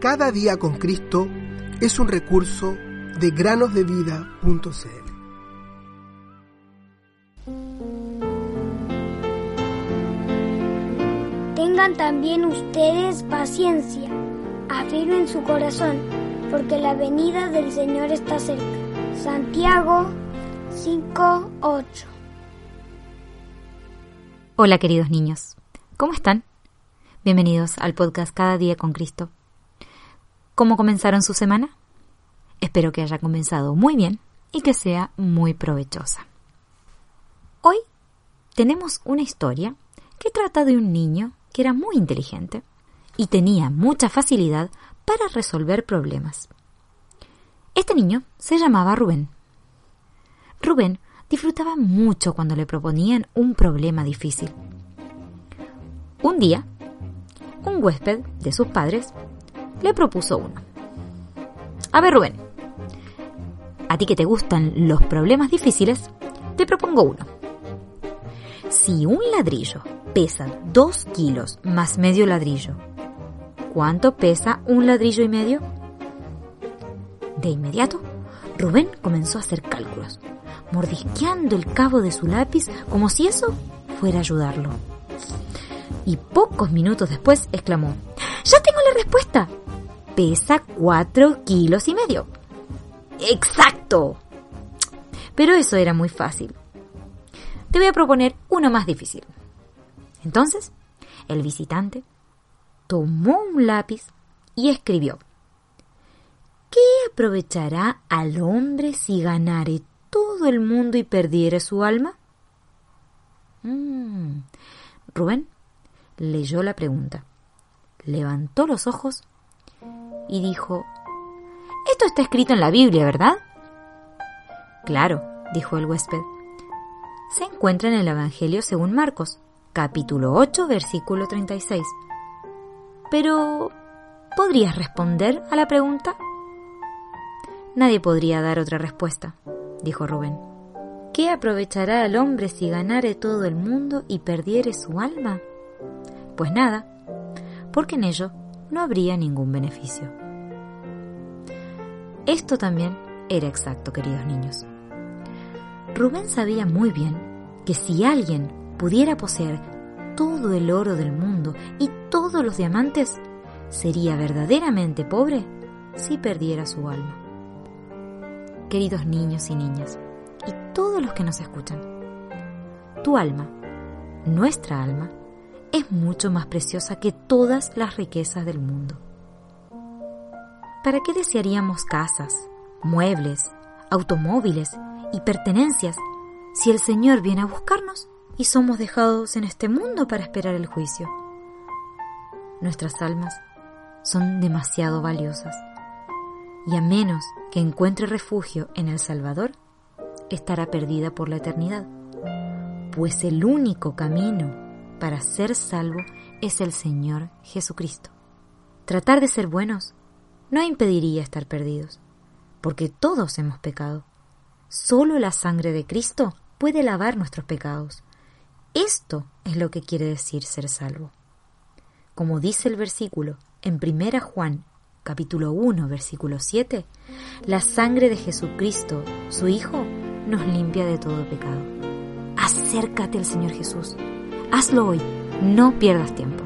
Cada día con Cristo es un recurso de granosdevida.cl. Tengan también ustedes paciencia, afirmen su corazón, porque la venida del Señor está cerca. Santiago 5:8 Hola queridos niños, ¿cómo están? Bienvenidos al podcast Cada día con Cristo. ¿Cómo comenzaron su semana? Espero que haya comenzado muy bien y que sea muy provechosa. Hoy tenemos una historia que trata de un niño que era muy inteligente y tenía mucha facilidad para resolver problemas. Este niño se llamaba Rubén. Rubén disfrutaba mucho cuando le proponían un problema difícil. Un día, un huésped de sus padres le propuso uno. A ver, Rubén, a ti que te gustan los problemas difíciles, te propongo uno. Si un ladrillo pesa dos kilos más medio ladrillo, ¿cuánto pesa un ladrillo y medio? De inmediato, Rubén comenzó a hacer cálculos, mordisqueando el cabo de su lápiz como si eso fuera ayudarlo. Y pocos minutos después exclamó, ¡Ya tengo la respuesta! Pesa cuatro kilos y medio. ¡Exacto! Pero eso era muy fácil. Te voy a proponer uno más difícil. Entonces, el visitante tomó un lápiz y escribió ¿Qué aprovechará al hombre si ganare todo el mundo y perdiere su alma? Mm. Rubén leyó la pregunta, levantó los ojos y dijo Esto está escrito en la Biblia, ¿verdad? Claro, dijo el huésped. Se encuentra en el Evangelio según Marcos, capítulo 8, versículo 36. Pero, ¿podrías responder a la pregunta? Nadie podría dar otra respuesta, dijo Rubén. ¿Qué aprovechará el hombre si ganare todo el mundo y perdiere su alma? Pues nada, porque en ello no habría ningún beneficio. Esto también era exacto, queridos niños. Rubén sabía muy bien que si alguien pudiera poseer todo el oro del mundo y todos los diamantes, sería verdaderamente pobre si perdiera su alma queridos niños y niñas, y todos los que nos escuchan. Tu alma, nuestra alma, es mucho más preciosa que todas las riquezas del mundo. ¿Para qué desearíamos casas, muebles, automóviles y pertenencias si el Señor viene a buscarnos y somos dejados en este mundo para esperar el juicio? Nuestras almas son demasiado valiosas y a menos que encuentre refugio en el Salvador, estará perdida por la eternidad, pues el único camino para ser salvo es el Señor Jesucristo. Tratar de ser buenos no impediría estar perdidos, porque todos hemos pecado. Solo la sangre de Cristo puede lavar nuestros pecados. Esto es lo que quiere decir ser salvo. Como dice el versículo en 1 Juan capítulo 1, versículo 7, la sangre de Jesucristo, su Hijo, nos limpia de todo pecado. Acércate al Señor Jesús. Hazlo hoy, no pierdas tiempo.